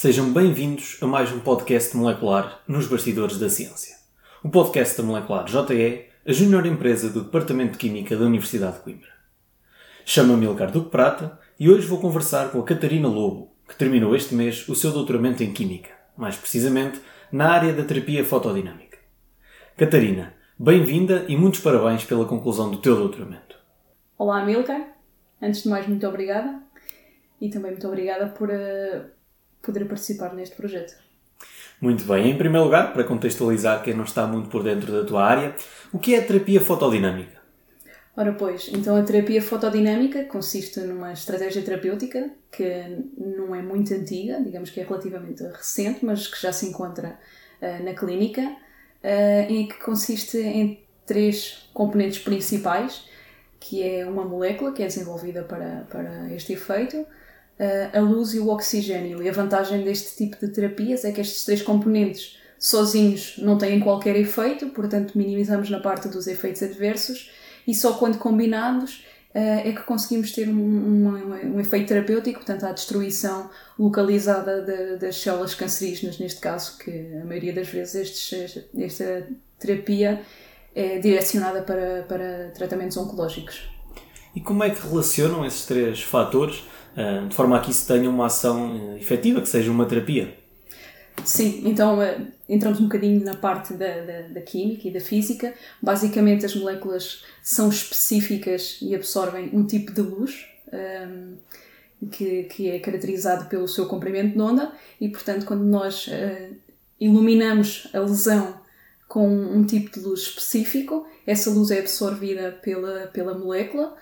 sejam bem-vindos a mais um podcast molecular nos Bastidores da Ciência. O podcast da Molecular JE, a júnior empresa do Departamento de Química da Universidade de Coimbra. Chamo-me Milcar Duque Prata e hoje vou conversar com a Catarina Lobo, que terminou este mês o seu doutoramento em Química, mais precisamente na área da terapia fotodinâmica. Catarina, bem-vinda e muitos parabéns pela conclusão do teu doutoramento. Olá, Milka. Antes de mais, muito obrigada. E também muito obrigada por eh, poder participar neste projeto. Muito bem, em primeiro lugar, para contextualizar quem não está muito por dentro da tua área, o que é a terapia fotodinâmica? Ora, pois, então a terapia fotodinâmica consiste numa estratégia terapêutica que não é muito antiga, digamos que é relativamente recente, mas que já se encontra eh, na clínica, eh, em que consiste em três componentes principais, que é uma molécula que é desenvolvida para, para este efeito, a luz e o oxigênio. E a vantagem deste tipo de terapias é que estes três componentes sozinhos não têm qualquer efeito, portanto minimizamos na parte dos efeitos adversos e só quando combinados eh, é que conseguimos ter um, um- um efeito terapêutico, portanto a destruição localizada da- das células cancerígenas, neste caso, que a maioria das vezes estes- esta terapia é direcionada para, para tratamentos oncológicos. E como é que relacionam esses três fatores de forma a que isso tenha uma ação eh, efetiva, que seja uma terapia? Sim, então eh, entramos um bocadinho na parte da, da, da química e da física. Basicamente, as moléculas são específicas e absorvem um tipo de luz ehm, que, que é caracterizado pelo seu comprimento de onda, e portanto, quando nós eh, iluminamos a lesão com um tipo de luz específico, essa luz é absorvida pela, pela molécula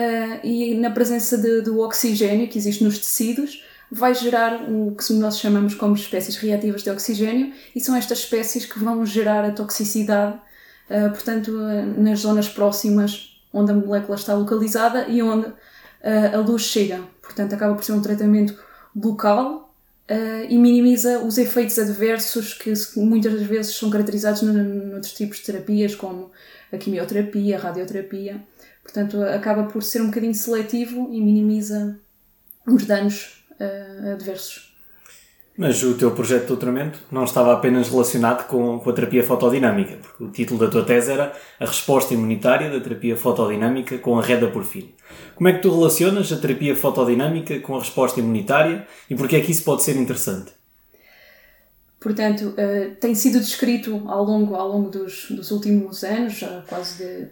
eh, e na presença de- do oxigênio que existe nos tecidos vai gerar o que nós chamamos como espécies reativas de oxigênio e são estas espécies que vão gerar a toxicidade, eh, portanto, eh, nas zonas próximas onde a molécula está localizada e onde a luz chega. Portanto, acaba por ser um tratamento local eh, e minimiza os efeitos adversos que muitas das vezes são caracterizados no- noutros tipos de terapias, como a quimioterapia, a radioterapia. Portanto, acaba por ser um bocadinho seletivo e minimiza os danos eh, adversos. Mas o teu projeto de doutoramento não estava apenas relacionado com, com a terapia fotodinâmica, porque o título da tua tese era A Resposta Imunitária da Terapia Fotodinâmica com a Redaporfina. Como é que tu relacionas a terapia fotodinâmica com a resposta imunitária e porquê é que isso pode ser interessante? Portanto, eh, tem sido descrito ao longo, ao longo dos, dos últimos anos, já quase de,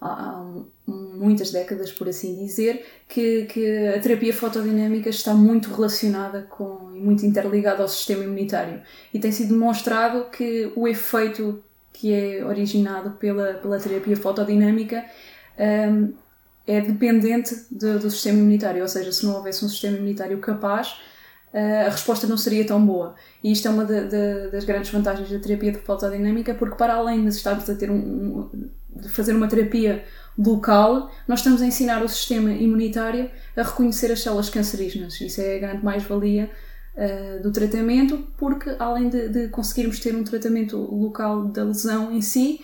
há, há muitas décadas, por assim dizer, que, que a terapia fotodinâmica está muito relacionada com e muito interligada ao sistema imunitário. E tem sido demonstrado que o efeito que é originado pela, pela terapia fotodinâmica ehm, é dependente de- do sistema imunitário, ou seja, se não houvesse um sistema imunitário capaz, eh, a resposta não seria tão boa. E isto é uma da- da- das grandes vantagens da terapia de fotodinâmica, porque para além de estarmos a ter um, um- de fazer uma terapia local, nós estamos a ensinar o sistema imunitário a reconhecer as células cancerígenas. Isso é a grande mais-valia eh, do tratamento, porque além de, de conseguirmos ter um tratamento local da lesão em si,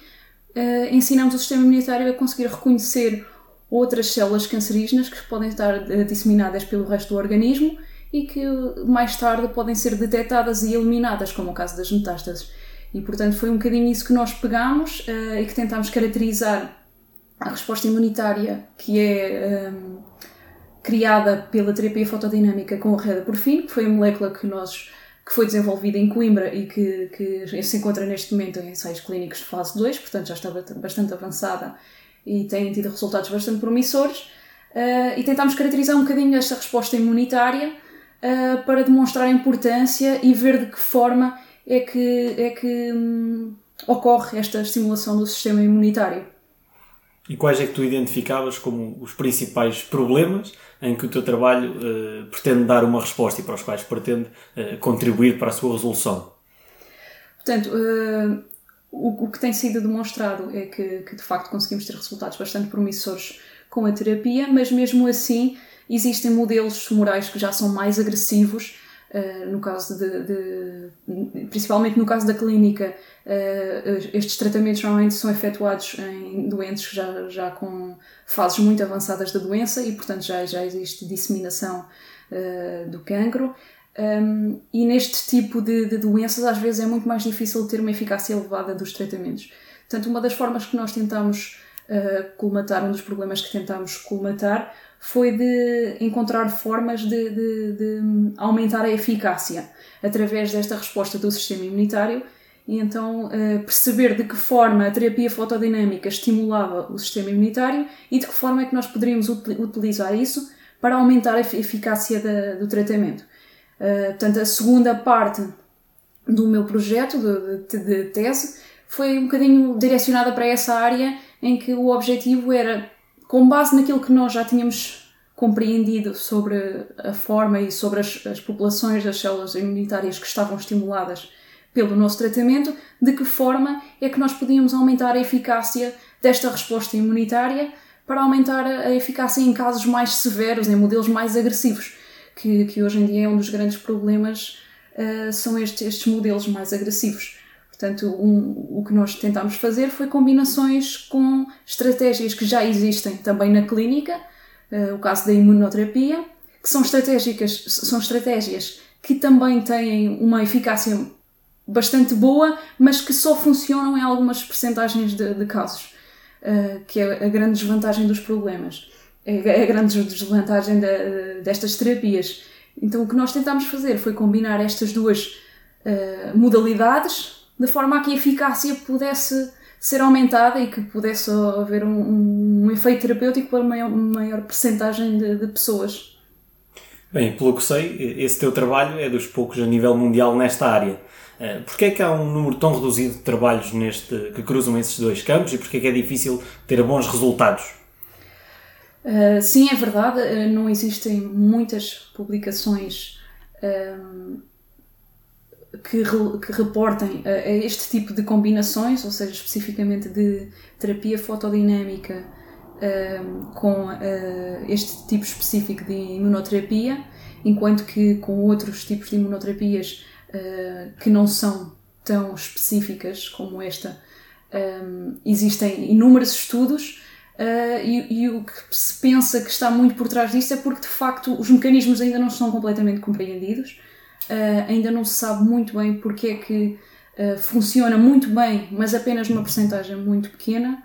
eh, ensinamos o sistema imunitário a conseguir reconhecer outras células cancerígenas que podem estar eh, disseminadas pelo resto do organismo e que mais tarde podem ser detectadas e eliminadas, como o caso das metástases. E portanto foi um bocadinho isso que nós pegamos eh, e que tentámos caracterizar a resposta imunitária que é ehm, criada pela terapia fotodinâmica com a redaporfina, que foi a molécula que nós que foi desenvolvida em Coimbra e que, que se encontra neste momento em ensaios clínicos de fase 2, portanto já está bastante avançada e tem tido resultados bastante promissores. Eh, e tentámos caracterizar um bocadinho esta resposta imunitária eh, para demonstrar a importância e ver de que forma é que, é que hum, ocorre esta estimulação do sistema imunitário. E quais é que tu identificavas como os principais problemas em que o teu trabalho eh, pretende dar uma resposta e para os quais pretende eh, contribuir para a sua resolução? Portanto, uh, o, o, que tem sido demonstrado é que, que, de facto conseguimos ter resultados bastante promissores com a terapia, mas mesmo assim existem modelos tumorais que já são mais agressivos. Uh, no caso de, de, principalmente no caso da clínica, uh, estes tratamentos normalmente são efetuados em doentes já, já com fases muito avançadas da doença e, portanto, já, já existe disseminação uh, do cancro. Um, e neste tipo de, de, doenças, às vezes é muito mais difícil ter uma eficácia elevada dos tratamentos. Portanto, uma das formas que nós tentamos uh, colmatar, um dos problemas que tentamos colmatar, foi de encontrar formas de, de, de, aumentar a eficácia através desta resposta do sistema imunitário e então uh, perceber de que forma a terapia fotodinâmica estimulava o sistema imunitário e de que forma é que nós poderíamos utilizar isso para aumentar a eficácia da, do tratamento. Uh, portanto, a segunda parte do meu projeto de, de, de, tese foi um bocadinho direcionada para essa área em que o objetivo era, com base naquilo que nós já tínhamos compreendido sobre a forma e sobre as, as populações das células imunitárias que estavam estimuladas pelo nosso tratamento, de que forma é que nós podíamos aumentar a eficácia desta resposta imunitária para aumentar a eficácia em casos mais severos, em modelos mais agressivos que, que hoje em dia é um dos grandes problemas, uh, são estes, estes modelos mais agressivos. Portanto, um, o que nós tentámos fazer foi combinações com estratégias que já existem também na clínica, uh, o caso da imunoterapia, que são estratégicas, são estratégias que também têm uma eficácia bastante boa, mas que só funcionam em algumas percentagens de, de casos, uh, que é a grande desvantagem dos problemas é a grande desvantagem de, destas terapias. Então o que nós tentámos fazer foi combinar estas duas uh, modalidades de forma a que a eficácia pudesse ser aumentada e que pudesse haver um, um efeito terapêutico para uma maior, maior percentagem de, de, pessoas. Bem, pelo que sei, esse teu trabalho é dos poucos a nível mundial nesta área. Uh, porquê é que há um número tão reduzido de trabalhos neste, que cruzam esses dois campos e porquê é que é difícil ter bons resultados? Uh, sim, é verdade, uh, não existem muitas publicações um, que, re, que, reportem uh, este tipo de combinações, ou seja, especificamente de terapia fotodinâmica um, com este tipo específico de imunoterapia, enquanto que com outros tipos de imunoterapias que não são tão específicas como esta, um, existem inúmeros estudos Uh, e, e, o que se pensa que está muito por trás disso é porque de facto os mecanismos ainda não são completamente compreendidos, uh, ainda não se sabe muito bem porque é que uh, funciona muito bem, mas apenas numa porcentagem muito pequena,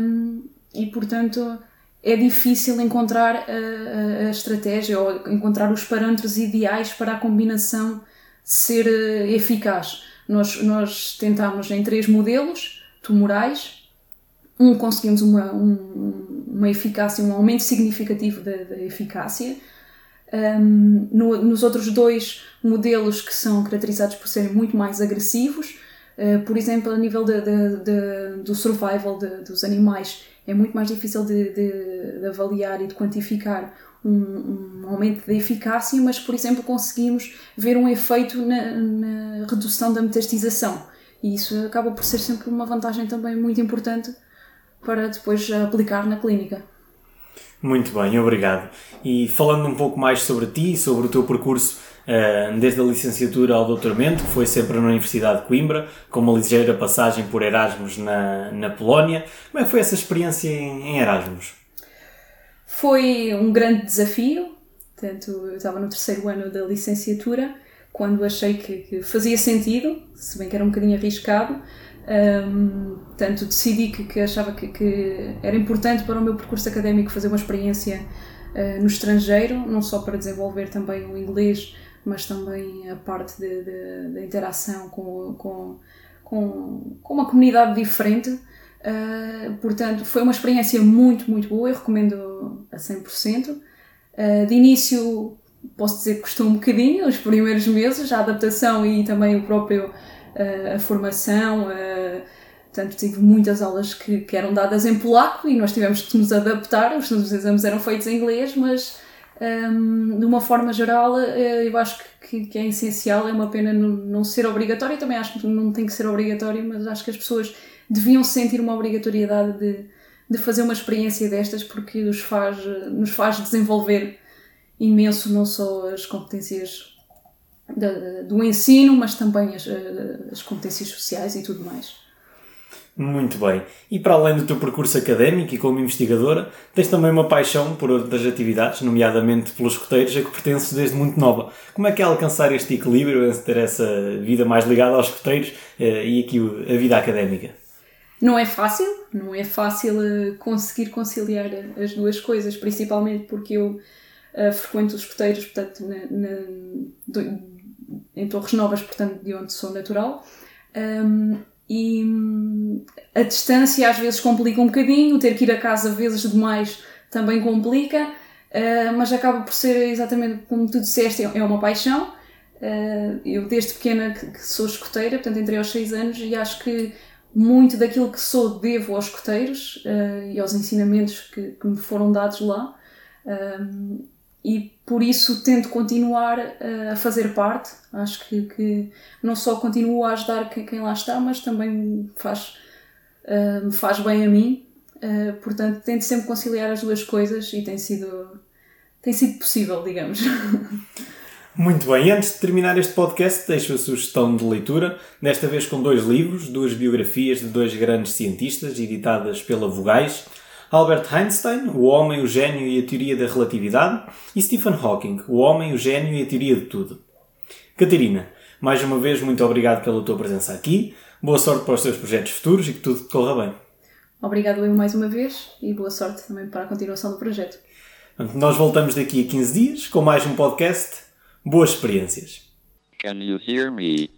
um, e portanto é difícil encontrar a, a, estratégia ou encontrar os parâmetros ideais para a combinação ser eficaz. Nós, nós tentámos em três modelos tumorais um, conseguimos uma, um, uma eficácia, um aumento significativo da eficácia. Um, no, nos outros dois modelos que são caracterizados por serem muito mais agressivos, uh, por exemplo, a nível de, de, de, do survival dos animais, é muito mais difícil de, avaliar e de quantificar um, um, aumento da eficácia, mas, por exemplo, conseguimos ver um efeito na, na redução da metastização. E isso acaba por ser sempre uma vantagem também muito importante para depois aplicar na clínica. Muito bem, obrigado. E falando um pouco mais sobre ti, sobre o teu percurso eh, desde a licenciatura ao doutoramento, que foi sempre na Universidade de Coimbra, com uma ligeira passagem por Erasmus na, na Polónia, como é que foi essa experiência em Erasmus? Foi um grande desafio, portanto, eu estava no terceiro ano da licenciatura, quando achei que, que fazia sentido, se bem que era um bocadinho arriscado, um, portanto, decidi que, que achava que, que, era importante para o meu percurso académico fazer uma experiência uh, no estrangeiro, não só para desenvolver também o inglês, mas também a parte da interação com, com, com, com, uma comunidade diferente. Uh, portanto, foi uma experiência muito, muito boa, eu recomendo a 100%. Uh, ah, de início, posso dizer que custou um bocadinho, os primeiros meses, a adaptação e também o próprio a formação, portanto tive muitas aulas que, que, eram dadas em polaco e nós tivemos que nos adaptar, os, os exames eram feitos em inglês, mas Um, de uma forma geral, uh, eu acho que, que, é essencial, é uma pena não, não ser obrigatório, eu também acho que não tem que ser obrigatório, mas acho que as pessoas deviam sentir uma obrigatoriedade de, de fazer uma experiência destas porque nos faz, nos faz desenvolver imenso não só as competências do ensino, mas também as, eh, as competências sociais e tudo mais. Muito bem. E para além do teu percurso académico e como investigadora, tens também uma paixão por outras atividades, nomeadamente pelos escoteiros, a que pertences desde muito nova. Como é que é alcançar este equilíbrio entre ter essa vida mais ligada aos escoteiros eh, e aqui a vida académica? Não é fácil, não é fácil eh, conseguir conciliar as duas coisas, principalmente porque eu frequento os escoteiros, portanto, na, na, em Torres Novas, portanto, de onde sou natural. Um, e a distância às vezes complica um bocadinho, ter que ir a casa vezes demais também complica, uh, mas acaba por ser exatamente como tu disseste, é, é uma paixão. Uh, eu desde pequena que, que, sou escoteira, portanto entrei aos 6 anos e acho que muito daquilo que sou devo aos escoteiros uh, e aos ensinamentos que, que, me foram dados lá. E por isso tento continuar uh, a fazer parte. Acho que, que, não só continuo a ajudar quem, quem lá está, mas também faz, uh, me faz bem a mim. Uh, portanto, tento sempre conciliar as duas coisas e tem sido, tem sido possível, digamos. Muito bem, e antes de terminar este podcast, deixo a sugestão de leitura, desta vez com dois livros, duas biografias de dois grandes cientistas, editadas pela Vogais. Albert Einstein, O Homem, o Gênio e a Teoria da Relatividade, e Stephen Hawking, O Homem, o Gênio e a Teoria de Tudo. Catarina, mais uma vez, muito obrigado pela tua presença aqui. Boa sorte para os teus projetos futuros e que tudo corra bem. Obrigado eu mais uma vez e boa sorte também para a continuação do projeto. Nós voltamos daqui a 15 dias com mais um podcast. Boas experiências. Can you hear me?